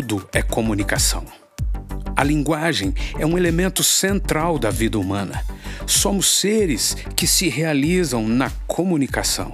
Tudo é comunicação. A linguagem é um elemento central da vida humana. Somos seres que se realizam na comunicação.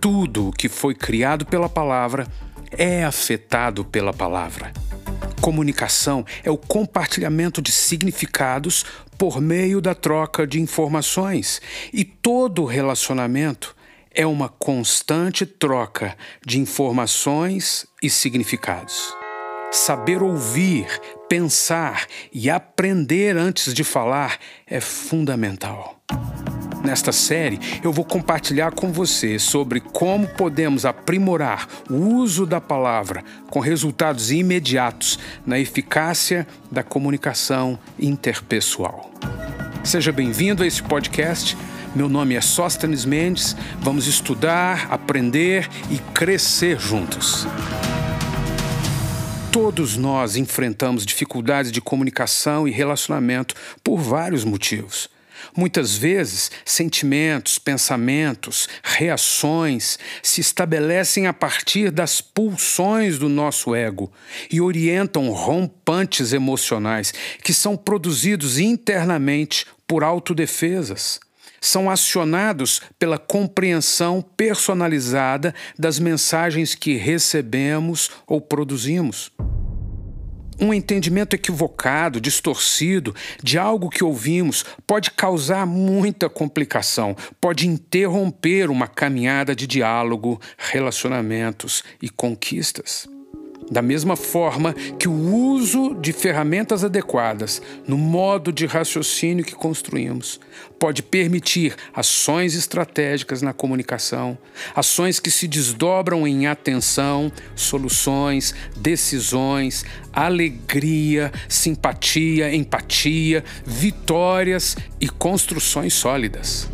Tudo o que foi criado pela palavra é afetado pela palavra. Comunicação é o compartilhamento de significados por meio da troca de informações, e todo relacionamento é uma constante troca de informações e significados. Saber ouvir, pensar e aprender antes de falar é fundamental. Nesta série, eu vou compartilhar com você sobre como podemos aprimorar o uso da palavra com resultados imediatos na eficácia da comunicação interpessoal. Seja bem-vindo a esse podcast. Meu nome é Sóstenes Mendes. Vamos estudar, aprender e crescer juntos. Todos nós enfrentamos dificuldades de comunicação e relacionamento por vários motivos. Muitas vezes, sentimentos, pensamentos, reações se estabelecem a partir das pulsões do nosso ego e orientam rompantes emocionais que são produzidos internamente por autodefesas. São acionados pela compreensão personalizada das mensagens que recebemos ou produzimos. Um entendimento equivocado, distorcido de algo que ouvimos pode causar muita complicação, pode interromper uma caminhada de diálogo, relacionamentos e conquistas. Da mesma forma que o uso de ferramentas adequadas no modo de raciocínio que construímos pode permitir ações estratégicas na comunicação, ações que se desdobram em atenção, soluções, decisões, alegria, simpatia, empatia, vitórias e construções sólidas.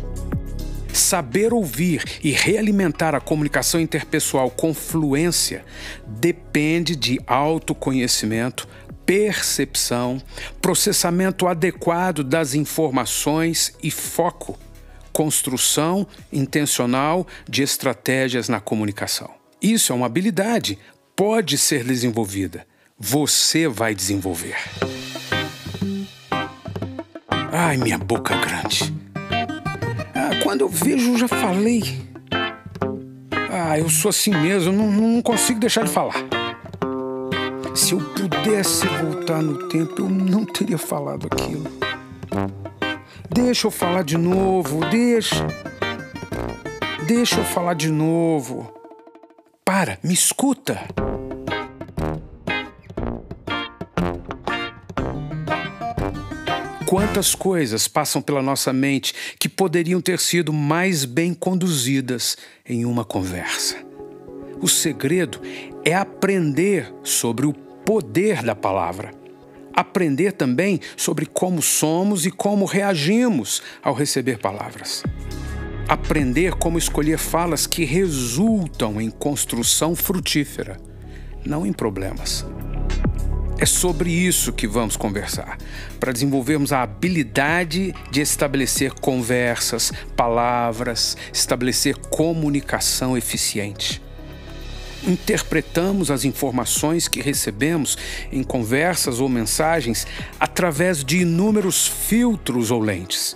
Saber ouvir e realimentar a comunicação interpessoal com fluência depende de autoconhecimento, percepção, processamento adequado das informações e foco, construção intencional de estratégias na comunicação. Isso é uma habilidade, pode ser desenvolvida. Você vai desenvolver. Ai, minha boca grande. Quando eu vejo, eu já falei. Ah, eu sou assim mesmo, não, não consigo deixar de falar. Se eu pudesse voltar no tempo, eu não teria falado aquilo. Deixa eu falar de novo, deixa. Deixa eu falar de novo. Para, me escuta. Quantas coisas passam pela nossa mente que poderiam ter sido mais bem conduzidas em uma conversa? O segredo é aprender sobre o poder da palavra. Aprender também sobre como somos e como reagimos ao receber palavras. Aprender como escolher falas que resultam em construção frutífera, não em problemas. É sobre isso que vamos conversar, para desenvolvermos a habilidade de estabelecer conversas, palavras, estabelecer comunicação eficiente. Interpretamos as informações que recebemos em conversas ou mensagens através de inúmeros filtros ou lentes.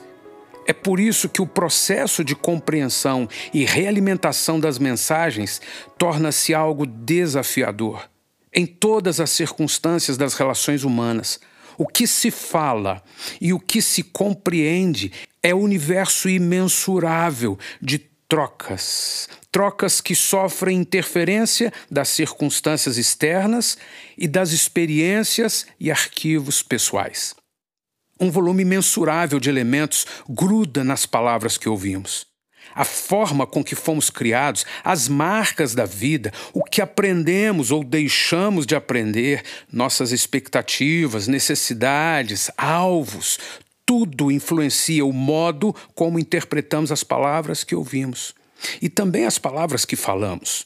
É por isso que o processo de compreensão e realimentação das mensagens torna-se algo desafiador em todas as circunstâncias das relações humanas. O que se fala e o que se compreende é o universo imensurável de trocas. Trocas que sofrem interferência das circunstâncias externas e das experiências e arquivos pessoais. Um volume mensurável de elementos gruda nas palavras que ouvimos a forma com que fomos criados, as marcas da vida, o que aprendemos ou deixamos de aprender, nossas expectativas, necessidades, alvos, tudo influencia o modo como interpretamos as palavras que ouvimos e também as palavras que falamos.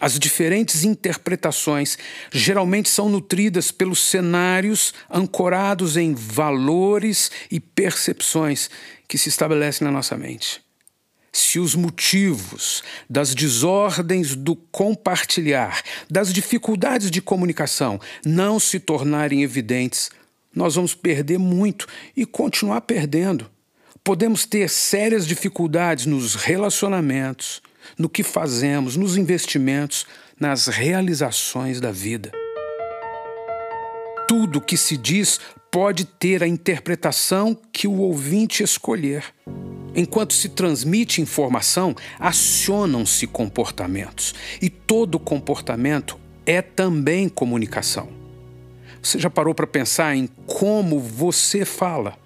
As diferentes interpretações geralmente são nutridas pelos cenários ancorados em valores e percepções que se estabelecem na nossa mente. Se os motivos das desordens do compartilhar, das dificuldades de comunicação não se tornarem evidentes, nós vamos perder muito e continuar perdendo. Podemos ter sérias dificuldades nos relacionamentos, no que fazemos, nos investimentos, nas realizações da vida. Tudo que se diz pode ter a interpretação que o ouvinte escolher. Enquanto se transmite informação, acionam-se comportamentos. E todo comportamento é também comunicação. Você já parou para pensar em como você fala?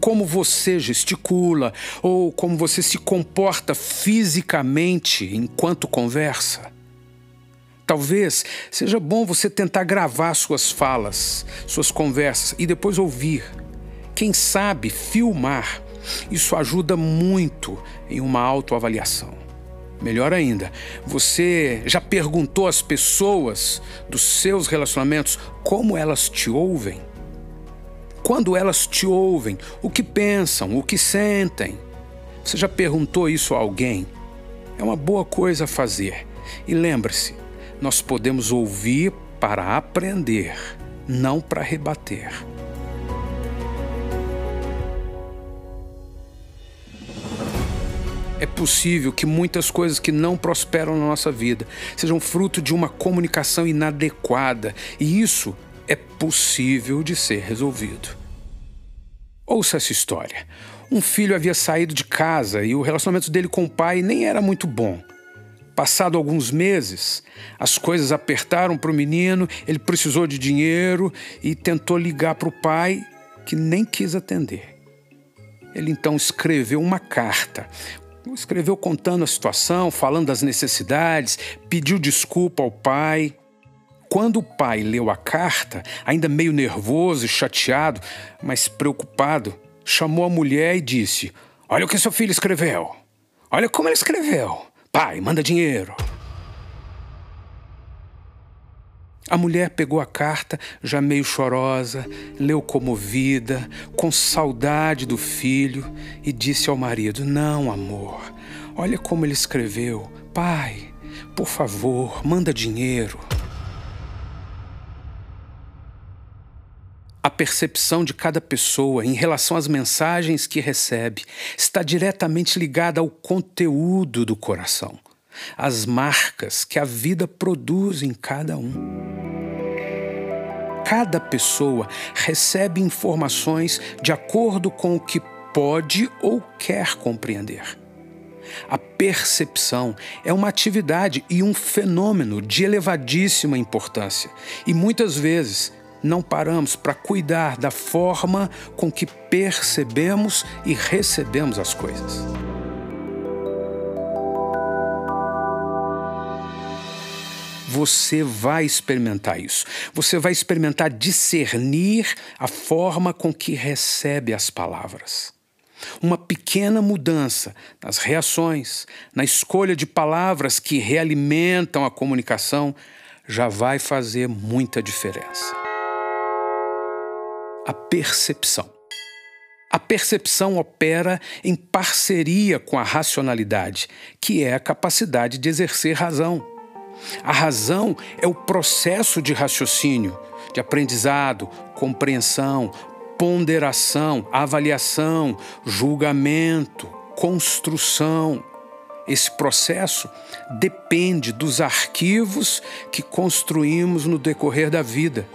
Como você gesticula ou como você se comporta fisicamente enquanto conversa? Talvez seja bom você tentar gravar suas falas, suas conversas e depois ouvir. Quem sabe filmar. Isso ajuda muito em uma autoavaliação. Melhor ainda, você já perguntou às pessoas dos seus relacionamentos como elas te ouvem? Quando elas te ouvem, o que pensam, o que sentem? Você já perguntou isso a alguém? É uma boa coisa a fazer. E lembre-se, nós podemos ouvir para aprender, não para rebater. É possível que muitas coisas que não prosperam na nossa vida sejam fruto de uma comunicação inadequada, e isso é possível de ser resolvido. Ouça essa história. Um filho havia saído de casa e o relacionamento dele com o pai nem era muito bom. Passado alguns meses, as coisas apertaram para o menino, ele precisou de dinheiro e tentou ligar para o pai, que nem quis atender. Ele então escreveu uma carta. Escreveu contando a situação, falando das necessidades, pediu desculpa ao pai. Quando o pai leu a carta, ainda meio nervoso e chateado, mas preocupado, chamou a mulher e disse: Olha o que seu filho escreveu. Olha como ele escreveu. Pai, manda dinheiro. A mulher pegou a carta, já meio chorosa, leu comovida, com saudade do filho, e disse ao marido: Não, amor, olha como ele escreveu. Pai, por favor, manda dinheiro. A percepção de cada pessoa em relação às mensagens que recebe está diretamente ligada ao conteúdo do coração, às marcas que a vida produz em cada um. Cada pessoa recebe informações de acordo com o que pode ou quer compreender. A percepção é uma atividade e um fenômeno de elevadíssima importância e muitas vezes não paramos para cuidar da forma com que percebemos e recebemos as coisas. Você vai experimentar isso. Você vai experimentar discernir a forma com que recebe as palavras. Uma pequena mudança nas reações, na escolha de palavras que realimentam a comunicação, já vai fazer muita diferença a percepção. A percepção opera em parceria com a racionalidade, que é a capacidade de exercer razão. A razão é o processo de raciocínio, de aprendizado, compreensão, ponderação, avaliação, julgamento, construção. Esse processo depende dos arquivos que construímos no decorrer da vida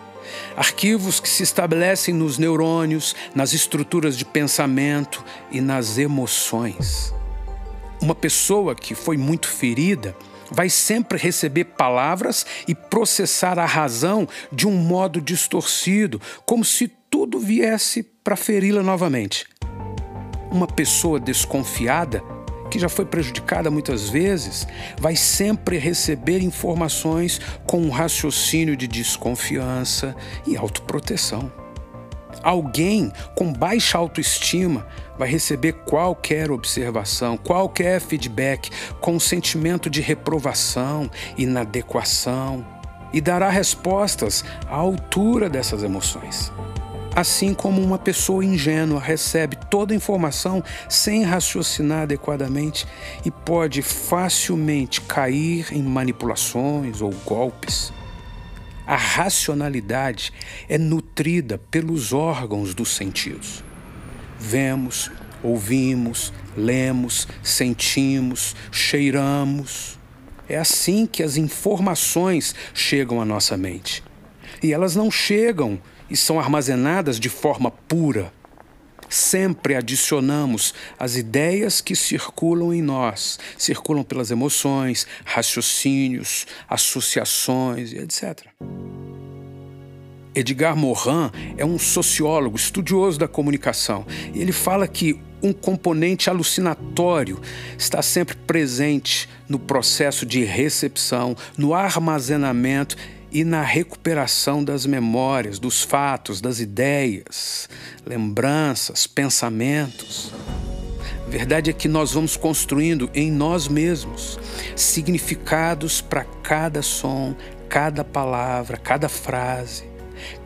Arquivos que se estabelecem nos neurônios, nas estruturas de pensamento e nas emoções. Uma pessoa que foi muito ferida vai sempre receber palavras e processar a razão de um modo distorcido, como se tudo viesse para feri-la novamente. Uma pessoa desconfiada que já foi prejudicada muitas vezes, vai sempre receber informações com um raciocínio de desconfiança e autoproteção. Alguém com baixa autoestima vai receber qualquer observação, qualquer feedback com um sentimento de reprovação, inadequação e dará respostas à altura dessas emoções. Assim como uma pessoa ingênua recebe toda a informação sem raciocinar adequadamente e pode facilmente cair em manipulações ou golpes. A racionalidade é nutrida pelos órgãos dos sentidos. Vemos, ouvimos, lemos, sentimos, cheiramos. É assim que as informações chegam à nossa mente. E elas não chegam e são armazenadas de forma pura. Sempre adicionamos as ideias que circulam em nós, circulam pelas emoções, raciocínios, associações etc. Edgar Morin é um sociólogo, estudioso da comunicação. Ele fala que um componente alucinatório está sempre presente no processo de recepção, no armazenamento e na recuperação das memórias, dos fatos, das ideias, lembranças, pensamentos. A verdade é que nós vamos construindo em nós mesmos significados para cada som, cada palavra, cada frase,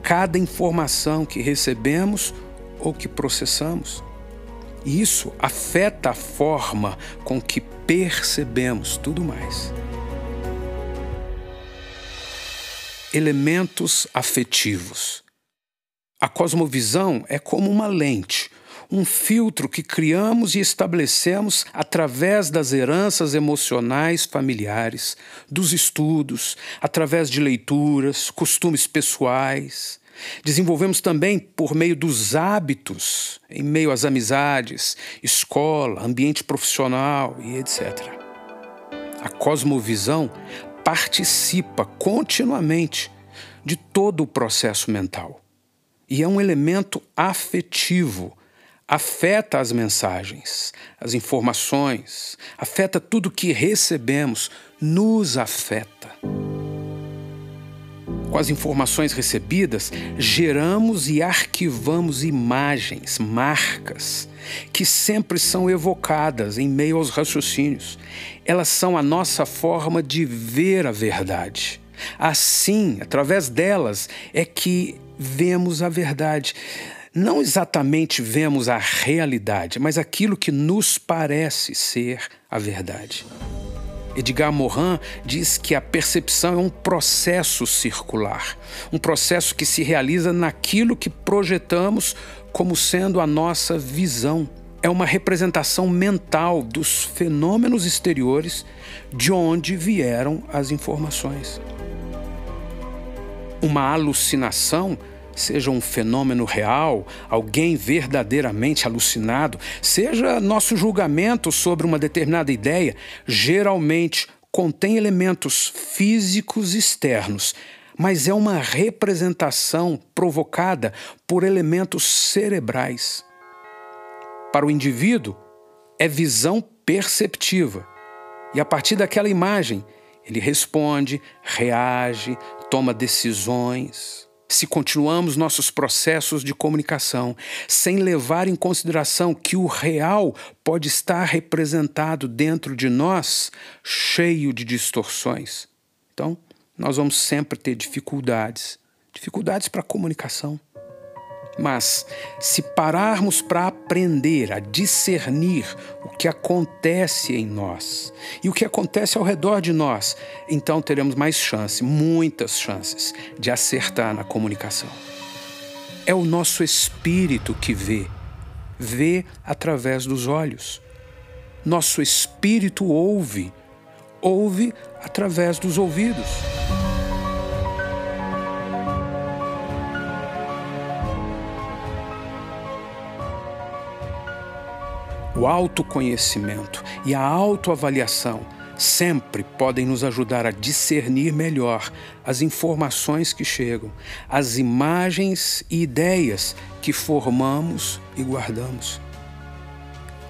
cada informação que recebemos ou que processamos. E isso afeta a forma com que percebemos tudo mais. Elementos afetivos. A cosmovisão é como uma lente, um filtro que criamos e estabelecemos através das heranças emocionais familiares, dos estudos, através de leituras, costumes pessoais. Desenvolvemos também por meio dos hábitos, em meio às amizades, escola, ambiente profissional e etc. A cosmovisão participa continuamente de todo o processo mental. E é um elemento afetivo, afeta as mensagens, as informações, afeta tudo que recebemos, nos afeta. Com as informações recebidas, geramos e arquivamos imagens, marcas, que sempre são evocadas em meio aos raciocínios. Elas são a nossa forma de ver a verdade. Assim, através delas, é que vemos a verdade. Não exatamente vemos a realidade, mas aquilo que nos parece ser a verdade. Edgar Morin diz que a percepção é um processo circular, um processo que se realiza naquilo que projetamos como sendo a nossa visão. É uma representação mental dos fenômenos exteriores de onde vieram as informações. Uma alucinação seja um fenômeno real, alguém verdadeiramente alucinado, seja nosso julgamento sobre uma determinada ideia, geralmente contém elementos físicos externos, mas é uma representação provocada por elementos cerebrais. Para o indivíduo, é visão perceptiva. E a partir daquela imagem, ele responde, reage, toma decisões se continuamos nossos processos de comunicação sem levar em consideração que o real pode estar representado dentro de nós, cheio de distorções. Então, nós vamos sempre ter dificuldades dificuldades para a comunicação. Mas, se pararmos para aprender a discernir o que acontece em nós e o que acontece ao redor de nós, então teremos mais chance, muitas chances, de acertar na comunicação. É o nosso espírito que vê, vê através dos olhos. Nosso espírito ouve, ouve através dos ouvidos. O autoconhecimento e a autoavaliação sempre podem nos ajudar a discernir melhor as informações que chegam, as imagens e ideias que formamos e guardamos.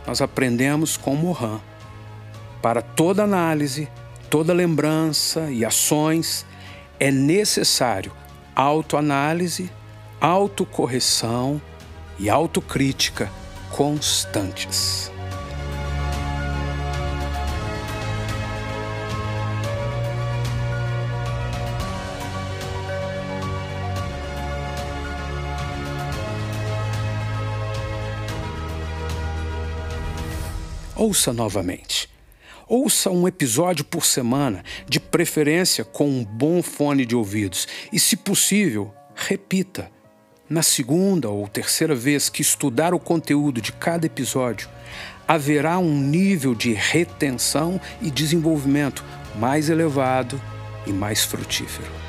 Nós aprendemos com Mohan. Para toda análise, toda lembrança e ações, é necessário autoanálise, autocorreção e autocrítica constantes. Ouça novamente. Ouça um episódio por semana, de preferência com um bom fone de ouvidos, e, se possível, repita na segunda ou terceira vez que estudar o conteúdo de cada episódio, haverá um nível de retenção e desenvolvimento mais elevado e mais frutífero.